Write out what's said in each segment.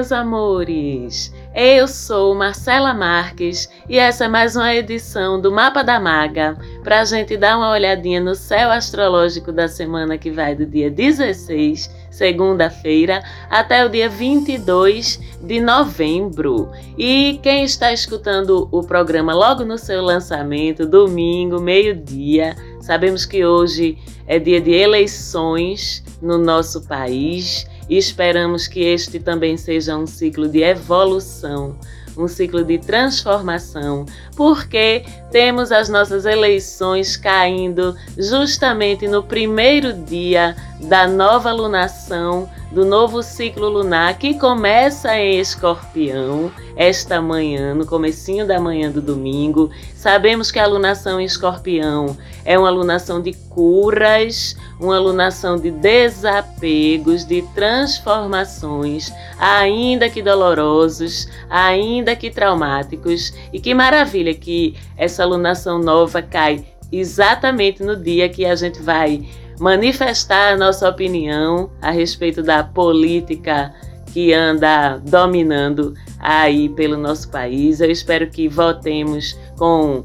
Meus amores! Eu sou Marcela Marques e essa é mais uma edição do Mapa da Maga para a gente dar uma olhadinha no céu astrológico da semana que vai do dia 16, segunda-feira, até o dia 22 de novembro. E quem está escutando o programa logo no seu lançamento, domingo, meio-dia, sabemos que hoje é dia de eleições no nosso país e esperamos que este também seja um ciclo de evolução, um ciclo de transformação, porque temos as nossas eleições caindo justamente no primeiro dia da nova lunação, do novo ciclo lunar que começa em Escorpião esta manhã, no comecinho da manhã do domingo. Sabemos que a alunação em escorpião é uma alunação de curas, uma alunação de desapegos, de transformações, ainda que dolorosos, ainda que traumáticos. E que maravilha que essa alunação nova cai exatamente no dia que a gente vai manifestar a nossa opinião a respeito da política que anda dominando aí pelo nosso país. Eu espero que votemos com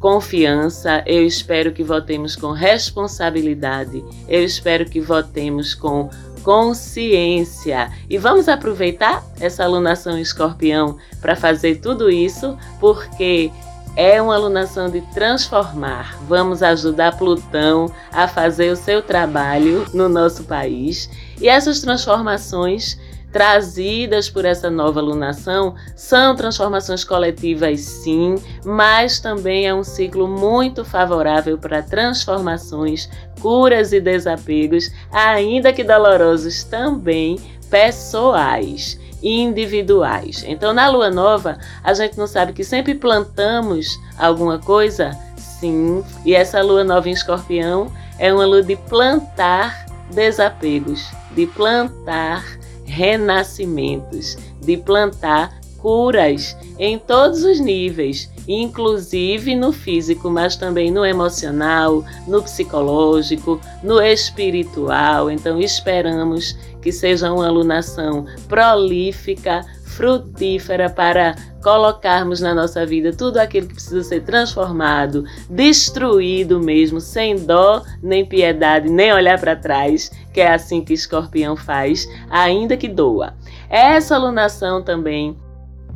confiança, eu espero que votemos com responsabilidade, eu espero que votemos com consciência. E vamos aproveitar essa alunação escorpião para fazer tudo isso, porque é uma alunação de transformar. Vamos ajudar Plutão a fazer o seu trabalho no nosso país. E essas transformações trazidas por essa nova lunação são transformações coletivas, sim, mas também é um ciclo muito favorável para transformações, curas e desapegos, ainda que dolorosos também, pessoais individuais. Então, na lua nova, a gente não sabe que sempre plantamos alguma coisa? Sim, e essa lua nova em escorpião é uma lua de plantar desapegos, de plantar renascimentos, de plantar curas em todos os níveis, inclusive no físico, mas também no emocional, no psicológico, no espiritual. Então esperamos que seja uma alunação prolífica, frutífera para colocarmos na nossa vida tudo aquilo que precisa ser transformado, destruído mesmo, sem dó, nem piedade, nem olhar para trás, que é assim que escorpião faz, ainda que doa. Essa alunação também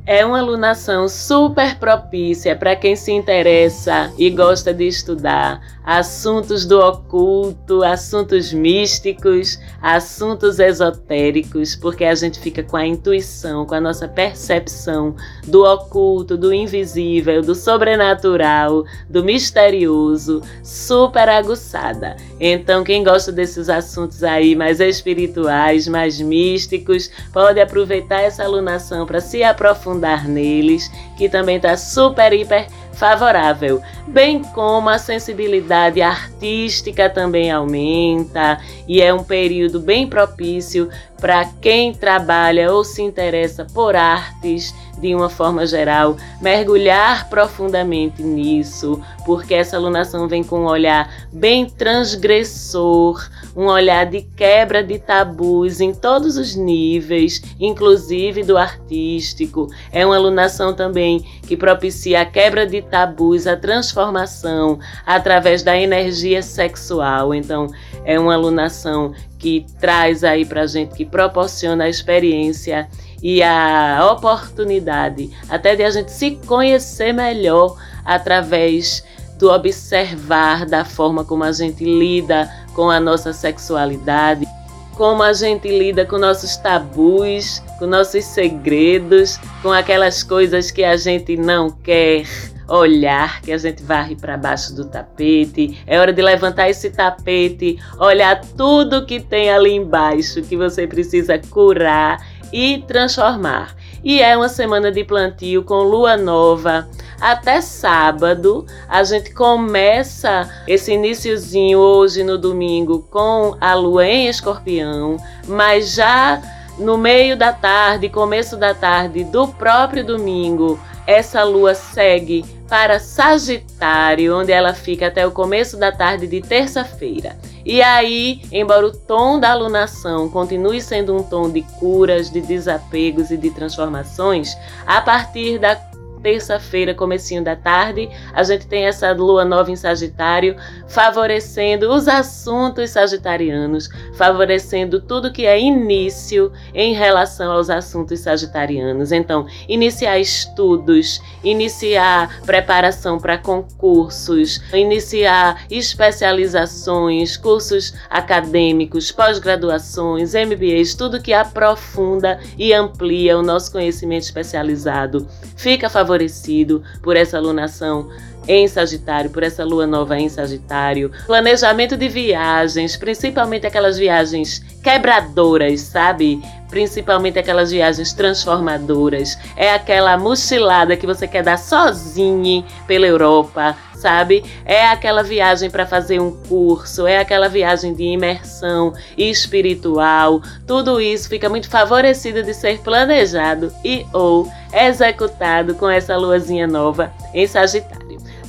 é uma alunação super propícia para quem se interessa e gosta de estudar assuntos do oculto, assuntos místicos, assuntos esotéricos, porque a gente fica com a intuição, com a nossa percepção do oculto, do invisível, do sobrenatural, do misterioso, super aguçada. Então, quem gosta desses assuntos aí mais espirituais, mais místicos, pode aproveitar essa alunação para se aprofundar neles, que também está super, hiper favorável, bem como a sensibilidade artística também aumenta e é um período bem propício para quem trabalha ou se interessa por artes de uma forma geral, mergulhar profundamente nisso, porque essa alunação vem com um olhar bem transgressor, um olhar de quebra de tabus em todos os níveis, inclusive do artístico. É uma alunação também que propicia a quebra de tabus, a transformação através da energia sexual. Então, é uma alunação que traz aí pra gente, que proporciona a experiência e a oportunidade até de a gente se conhecer melhor através do observar da forma como a gente lida com a nossa sexualidade, como a gente lida com nossos tabus, com nossos segredos, com aquelas coisas que a gente não quer olhar, que a gente varre para baixo do tapete. É hora de levantar esse tapete, olhar tudo que tem ali embaixo que você precisa curar e transformar. E é uma semana de plantio com lua nova. Até sábado, a gente começa esse iníciozinho hoje no domingo com a lua em escorpião, mas já no meio da tarde, começo da tarde do próprio domingo, essa lua segue para Sagitário, onde ela fica até o começo da tarde de terça-feira. E aí, embora o tom da alunação continue sendo um tom de curas, de desapegos e de transformações, a partir da terça-feira, comecinho da tarde, a gente tem essa lua nova em Sagitário, favorecendo os assuntos sagitarianos, favorecendo tudo que é início em relação aos assuntos sagitarianos. Então, iniciar estudos, iniciar preparação para concursos, iniciar especializações, cursos acadêmicos, pós-graduações, MBAs, tudo que aprofunda e amplia o nosso conhecimento especializado. Fica favorecido favorecido por essa alunação em Sagitário, por essa lua nova em Sagitário. Planejamento de viagens, principalmente aquelas viagens quebradoras, sabe? Principalmente aquelas viagens transformadoras. É aquela mochilada que você quer dar sozinho pela Europa, sabe? É aquela viagem para fazer um curso, é aquela viagem de imersão espiritual. Tudo isso fica muito favorecido de ser planejado e ou executado com essa luazinha nova em Sagitário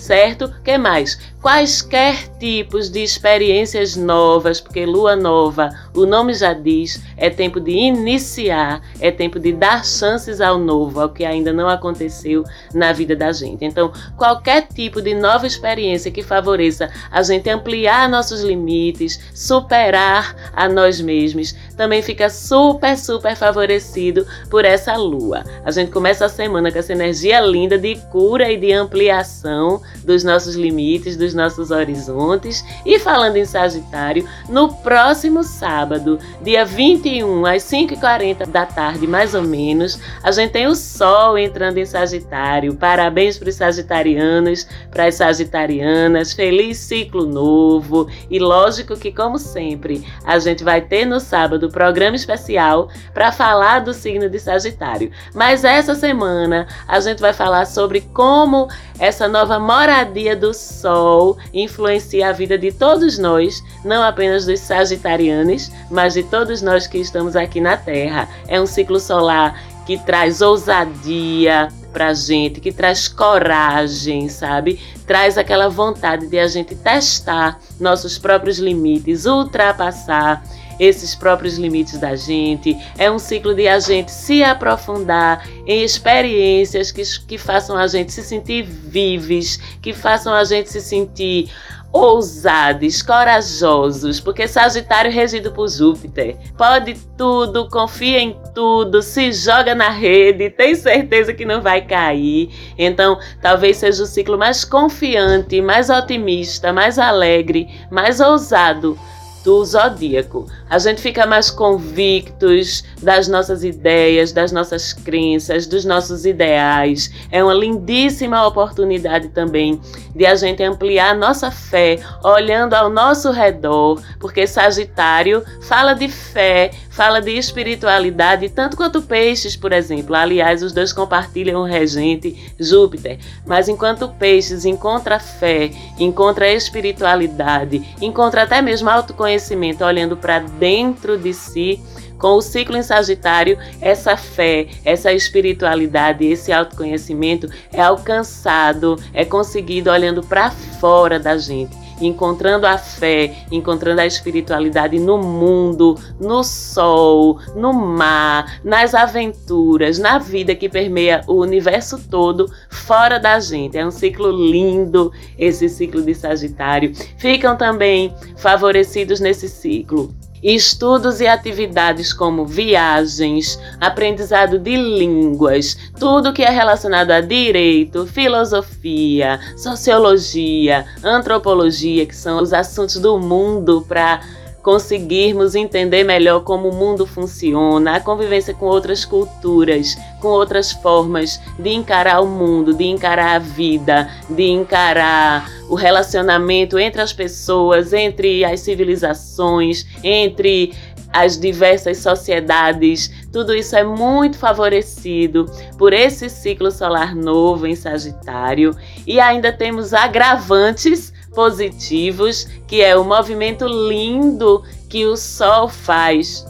certo? Que mais? Quaisquer tipos de experiências novas, porque lua nova, o nome já diz, é tempo de iniciar, é tempo de dar chances ao novo, ao que ainda não aconteceu na vida da gente. Então, qualquer tipo de nova experiência que favoreça a gente ampliar nossos limites, superar a nós mesmos, também fica super, super favorecido por essa lua. A gente começa a semana com essa energia linda de cura e de ampliação dos nossos limites, dos nossos horizontes. E falando em Sagitário, no próximo sábado, dia 21, às 5h40 da tarde, mais ou menos, a gente tem o Sol entrando em Sagitário. Parabéns para os sagitarianos, para as sagitarianas. Feliz ciclo novo. E lógico que, como sempre, a gente vai ter no sábado programa especial para falar do signo de Sagitário. Mas essa semana a gente vai falar sobre como essa nova moradia do Sol influencia a vida de todos nós, não apenas dos sagitarianos, mas de todos nós que estamos aqui na Terra. É um ciclo solar que traz ousadia pra gente, que traz coragem, sabe? Traz aquela vontade de a gente testar nossos próprios limites, ultrapassar esses próprios limites da gente. É um ciclo de a gente se aprofundar em experiências que, que façam a gente se sentir vives, que façam a gente se sentir ousados, corajosos, porque Sagitário regido por Júpiter. Pode tudo, confia em tudo, se joga na rede, tem certeza que não vai cair. Então, talvez seja o ciclo mais confiante, mais otimista, mais alegre, mais ousado do zodíaco. A gente fica mais convictos das nossas ideias, das nossas crenças, dos nossos ideais. É uma lindíssima oportunidade também de a gente ampliar nossa fé olhando ao nosso redor, porque Sagitário fala de fé, fala de espiritualidade, tanto quanto Peixes, por exemplo. Aliás, os dois compartilham o regente Júpiter. Mas enquanto Peixes encontra fé, encontra espiritualidade, encontra até mesmo autoconhecimento olhando para dentro de si, com o ciclo em Sagitário, essa fé, essa espiritualidade, esse autoconhecimento é alcançado, é conseguido olhando para fora da gente encontrando a fé, encontrando a espiritualidade no mundo, no sol, no mar, nas aventuras, na vida que permeia o universo todo fora da gente. É um ciclo lindo esse ciclo de Sagitário. Ficam também favorecidos nesse ciclo estudos e atividades como viagens, aprendizado de línguas, tudo que é relacionado a direito, filosofia, sociologia, antropologia, que são os assuntos do mundo para conseguirmos entender melhor como o mundo funciona, a convivência com outras culturas, com outras formas de encarar o mundo, de encarar a vida, de encarar o relacionamento entre as pessoas, entre as civilizações, entre as diversas sociedades, tudo isso é muito favorecido por esse ciclo solar novo em Sagitário. E ainda temos agravantes positivos, que é o movimento lindo que o Sol faz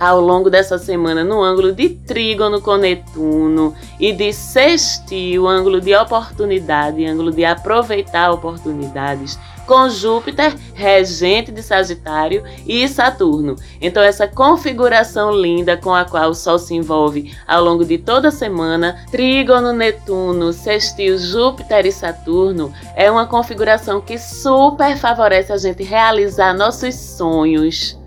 ao longo dessa semana no ângulo de trígono com Netuno e de sextil, ângulo de oportunidade, ângulo de aproveitar oportunidades, com Júpiter, regente de Sagitário, e Saturno. Então, essa configuração linda com a qual o Sol se envolve ao longo de toda a semana, trígono, Netuno, sextil, Júpiter e Saturno, é uma configuração que super favorece a gente realizar nossos sonhos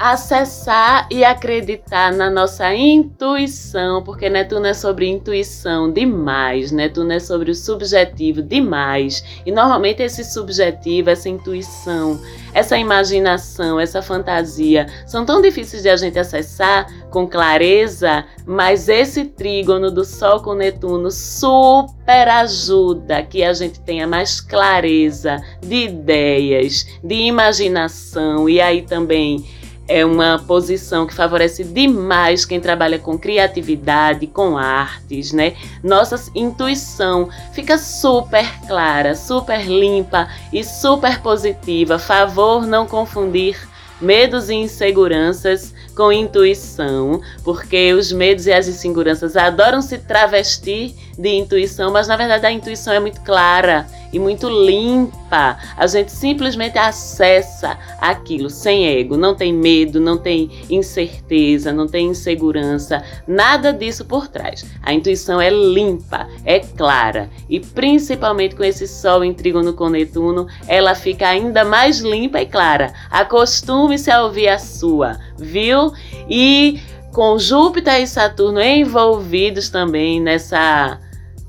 acessar e acreditar na nossa intuição, porque Netuno é sobre intuição demais, Netuno é sobre o subjetivo demais. E normalmente esse subjetivo, essa intuição, essa imaginação, essa fantasia são tão difíceis de a gente acessar com clareza, mas esse trígono do Sol com Netuno super ajuda que a gente tenha mais clareza de ideias, de imaginação e aí também é uma posição que favorece demais quem trabalha com criatividade, com artes, né? Nossa intuição fica super clara, super limpa e super positiva. Favor não confundir medos e inseguranças com intuição, porque os medos e as inseguranças adoram se travestir de intuição, mas na verdade a intuição é muito clara e muito limpa. A gente simplesmente acessa aquilo sem ego, não tem medo, não tem incerteza, não tem insegurança, nada disso por trás. A intuição é limpa, é clara e principalmente com esse sol em trígono com Netuno, ela fica ainda mais limpa e clara. Acostume-se a ouvir a sua, viu? E com Júpiter e Saturno envolvidos também nessa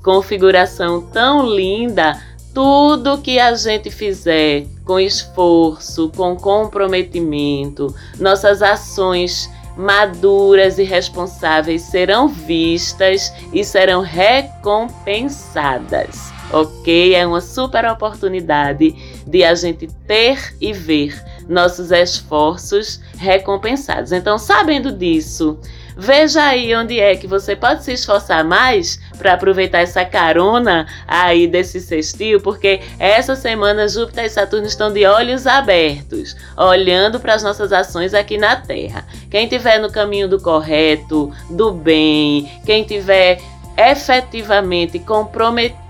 configuração tão linda, tudo que a gente fizer com esforço, com comprometimento, nossas ações maduras e responsáveis serão vistas e serão recompensadas. Ok? É uma super oportunidade de a gente ter e ver nossos esforços recompensados. Então, sabendo disso, Veja aí onde é que você pode se esforçar mais para aproveitar essa carona aí desse sextil, porque essa semana Júpiter e Saturno estão de olhos abertos, olhando para as nossas ações aqui na Terra. Quem estiver no caminho do correto, do bem, quem tiver efetivamente comprometido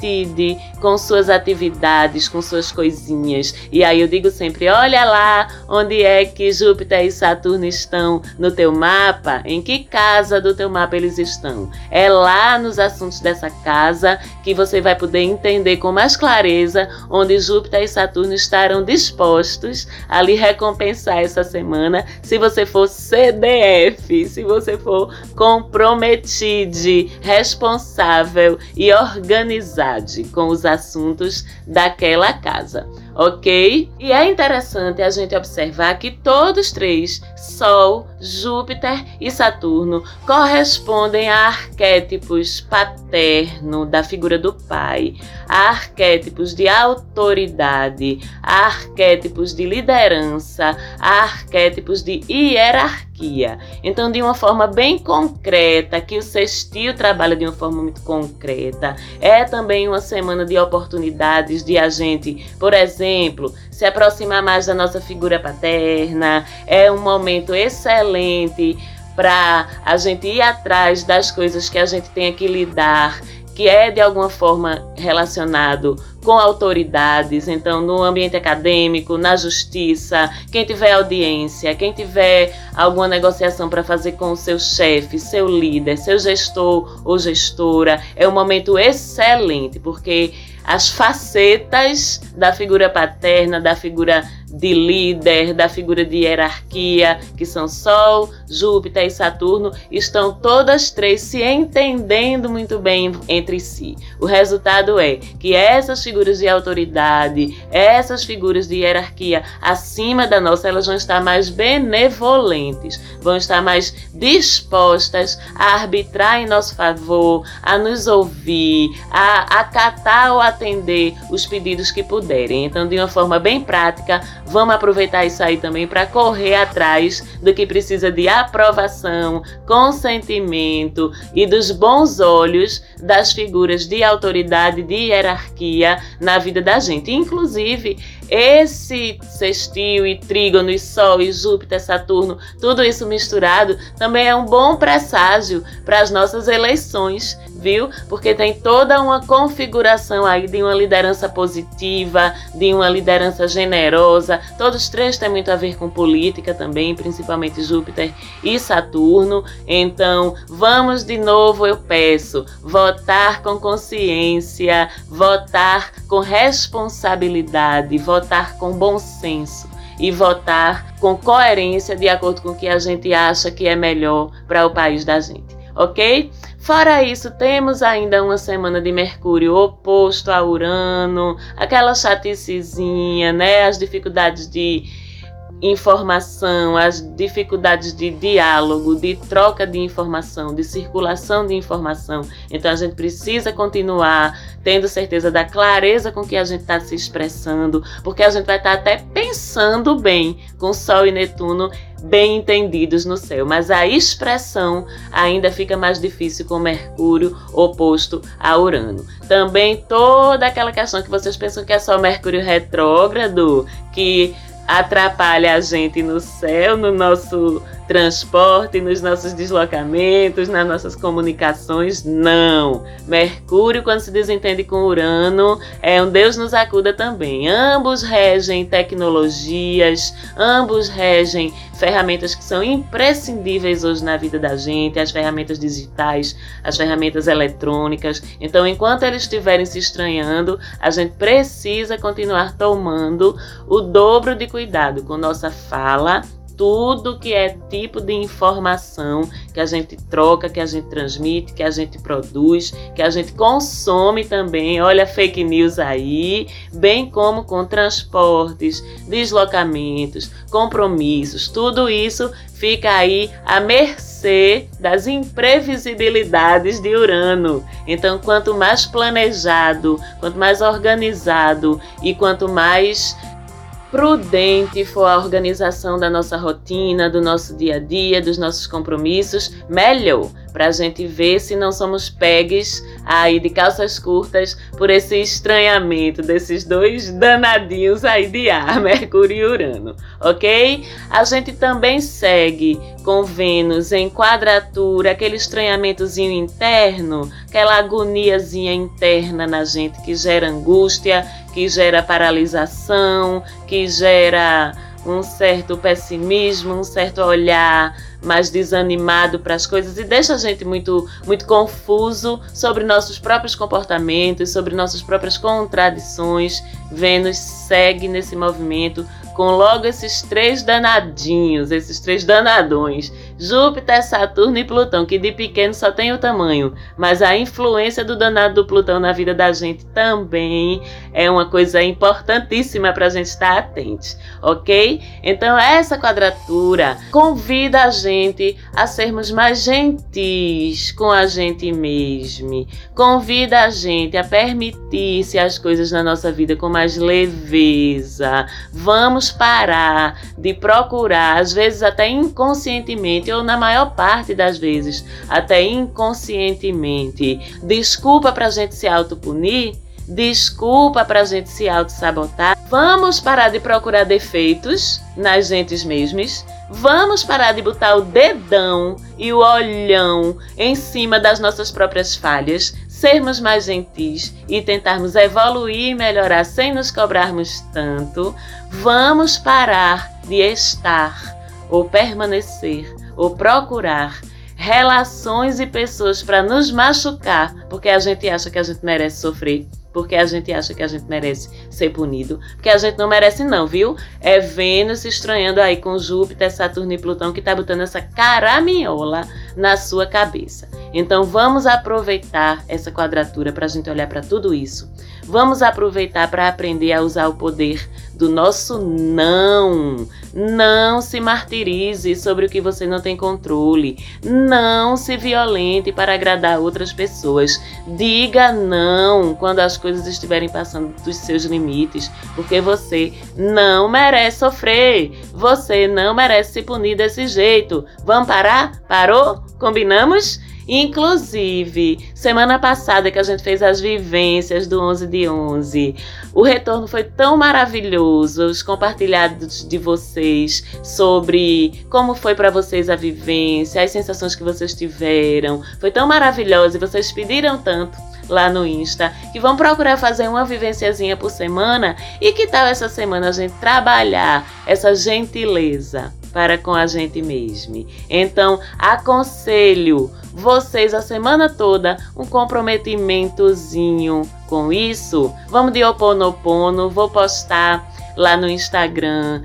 com suas atividades, com suas coisinhas. E aí eu digo sempre: olha lá onde é que Júpiter e Saturno estão no teu mapa, em que casa do teu mapa eles estão. É lá nos assuntos dessa casa que você vai poder entender com mais clareza onde Júpiter e Saturno estarão dispostos a lhe recompensar essa semana, se você for CDF, se você for comprometido, responsável e organizado com os assuntos daquela casa, ok? E é interessante a gente observar que todos três, Sol, Júpiter e Saturno, correspondem a arquétipos paterno da figura do pai, a arquétipos de autoridade, a arquétipos de liderança, a arquétipos de hierarquia Então, de uma forma bem concreta, que o sextil trabalha de uma forma muito concreta, é também uma semana de oportunidades de a gente, por exemplo, se aproximar mais da nossa figura paterna, é um momento excelente para a gente ir atrás das coisas que a gente tem que lidar que é de alguma forma relacionado com autoridades, então no ambiente acadêmico, na justiça, quem tiver audiência, quem tiver alguma negociação para fazer com o seu chefe, seu líder, seu gestor ou gestora, é um momento excelente, porque as facetas da figura paterna, da figura de líder, da figura de hierarquia, que são Sol, Júpiter e Saturno, estão todas três se entendendo muito bem entre si. O resultado é que essas figuras de autoridade, essas figuras de hierarquia acima da nossa, elas vão estar mais benevolentes, vão estar mais dispostas a arbitrar em nosso favor, a nos ouvir, a acatar ou atender os pedidos que puderem. Então, de uma forma bem prática, Vamos aproveitar isso aí também para correr atrás do que precisa de aprovação, consentimento e dos bons olhos das figuras de autoridade, de hierarquia na vida da gente. Inclusive, esse sextil e trígono e Sol e Júpiter, Saturno, tudo isso misturado, também é um bom presságio para as nossas eleições, viu? Porque tem toda uma configuração aí de uma liderança positiva, de uma liderança generosa. Todos três têm muito a ver com política também, principalmente Júpiter e Saturno. Então, vamos de novo, eu peço, votar com consciência, votar com responsabilidade, votar com bom senso e votar com coerência de acordo com o que a gente acha que é melhor para o país da gente, ok? Fora isso, temos ainda uma semana de Mercúrio oposto a Urano, aquela chaticezinha, né? As dificuldades de informação, as dificuldades de diálogo, de troca de informação, de circulação de informação. Então a gente precisa continuar tendo certeza da clareza com que a gente está se expressando, porque a gente vai estar tá até pensando bem com Sol e Netuno bem entendidos no céu, mas a expressão ainda fica mais difícil com Mercúrio oposto a Urano. Também toda aquela questão que vocês pensam que é só Mercúrio retrógrado, que atrapalha a gente no céu, no nosso transporte, nos nossos deslocamentos, nas nossas comunicações. Não. Mercúrio, quando se desentende com Urano, é um Deus nos acuda também. Ambos regem tecnologias, ambos regem ferramentas que são imprescindíveis hoje na vida da gente, as ferramentas digitais, as ferramentas eletrônicas. Então, enquanto eles estiverem se estranhando, a gente precisa continuar tomando o dobro de cuidado com nossa fala tudo que é tipo de informação que a gente troca, que a gente transmite, que a gente produz, que a gente consome também. Olha fake news aí, bem como com transportes, deslocamentos, compromissos, tudo isso fica aí à mercê das imprevisibilidades de Urano. Então, quanto mais planejado, quanto mais organizado e quanto mais prudente for a organização da nossa rotina, do nosso dia a dia, dos nossos compromissos, melhor para a gente ver se não somos pegues aí de calças curtas por esse estranhamento desses dois danadinhos aí de ar, Mercúrio e Urano, ok? A gente também segue com Vênus em quadratura, aquele estranhamentozinho interno, aquela agoniazinha interna na gente que gera angústia, que gera paralisação, que gera um certo pessimismo, um certo olhar mais desanimado para as coisas e deixa a gente muito, muito confuso sobre nossos próprios comportamentos, sobre nossas próprias contradições. Vênus segue nesse movimento com logo esses três danadinhos, esses três danadões, Júpiter, Saturno e Plutão, que de pequeno só tem o tamanho, mas a influência do danado do Plutão na vida da gente também é uma coisa importantíssima para a gente estar atente, ok? Então essa quadratura convida a gente a sermos mais gentis com a gente mesmo, convida a gente a permitir-se as coisas na nossa vida com mais leveza. Vamos parar de procurar, às vezes até inconscientemente ou na maior parte das vezes até inconscientemente, desculpa para a gente se autopunir, desculpa para a gente se auto-sabotar. Vamos parar de procurar defeitos nas gentes mesmas. Vamos parar de botar o dedão e o olhão em cima das nossas próprias falhas, sermos mais gentis e tentarmos evoluir e melhorar sem nos cobrarmos tanto. Vamos parar de estar ou permanecer ou procurar relações e pessoas para nos machucar, porque a gente acha que a gente merece sofrer, porque a gente acha que a gente merece ser punido, porque a gente não merece não, viu? É Vênus estranhando aí com Júpiter, Saturno e Plutão que tá botando essa caraminhola na sua cabeça. Então vamos aproveitar essa quadratura para a gente olhar para tudo isso. Vamos aproveitar para aprender a usar o poder do nosso não. Não se martirize sobre o que você não tem controle. Não se violente para agradar outras pessoas. Diga não quando as coisas estiverem passando dos seus limites, porque você não merece sofrer. Você não merece se punir desse jeito. Vamos parar? Parou? Combinamos? Inclusive, semana passada que a gente fez as vivências do 11 de 11, o retorno foi tão maravilhoso, os compartilhados de vocês sobre como foi para vocês a vivência, as sensações que vocês tiveram. Foi tão maravilhoso e vocês pediram tanto lá no Insta, que vão procurar fazer uma vivenciazinha por semana e que tal essa semana a gente trabalhar essa gentileza para com a gente mesmo. Então, aconselho vocês a semana toda um comprometimentozinho com isso. Vamos de oponopono, vou postar lá no Instagram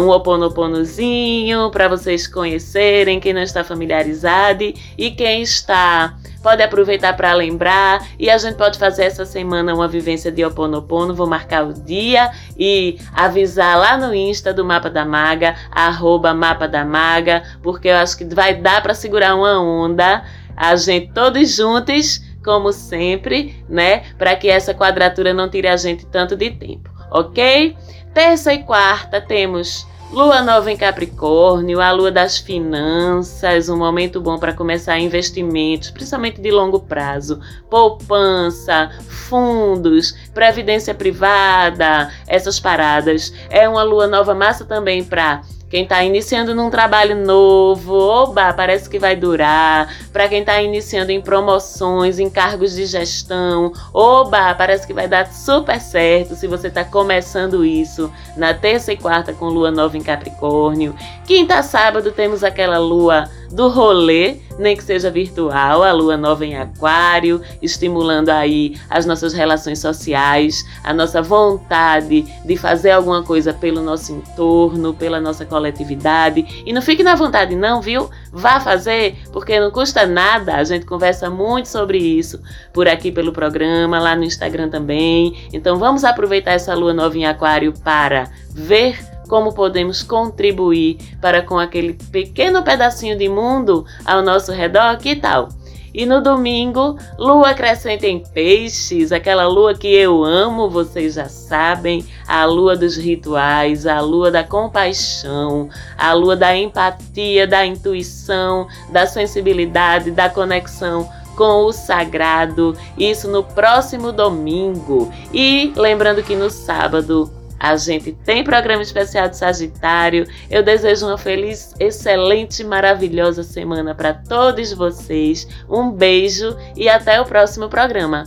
um oponoponozinho para vocês conhecerem quem não está familiarizado e quem está pode aproveitar para lembrar e a gente pode fazer essa semana uma vivência de Oponopono. Vou marcar o dia e avisar lá no Insta do Mapa da Maga, arroba Mapa da Maga, porque eu acho que vai dar para segurar uma onda. A gente todos juntos, como sempre, né? Para que essa quadratura não tire a gente tanto de tempo, ok? Terça e quarta temos Lua nova em Capricórnio, a lua das finanças, um momento bom para começar investimentos, principalmente de longo prazo, poupança, fundos, previdência privada, essas paradas. É uma lua nova massa também para quem está iniciando num trabalho novo, oba, parece que vai durar. Para quem está iniciando em promoções, em cargos de gestão, oba, parece que vai dar super certo se você está começando isso na terça e quarta com lua nova em Capricórnio. Quinta, sábado temos aquela lua do rolê, nem que seja virtual, a lua nova em Aquário, estimulando aí as nossas relações sociais, a nossa vontade de fazer alguma coisa pelo nosso entorno, pela nossa coletividade. E não fique na vontade, não, viu? Vá fazer, porque não custa nada. A gente conversa muito sobre isso por aqui pelo programa, lá no Instagram também. Então vamos aproveitar essa lua nova em Aquário para ver como podemos contribuir para com aquele pequeno pedacinho de mundo ao nosso redor, que tal? E no domingo, lua crescente em peixes, aquela lua que eu amo, vocês já sabem, a lua dos rituais, a lua da compaixão, a lua da empatia, da intuição, da sensibilidade, da conexão com o sagrado. Isso no próximo domingo. E lembrando que no sábado a gente tem programa especial de Sagitário. Eu desejo uma feliz, excelente, maravilhosa semana para todos vocês. Um beijo e até o próximo programa.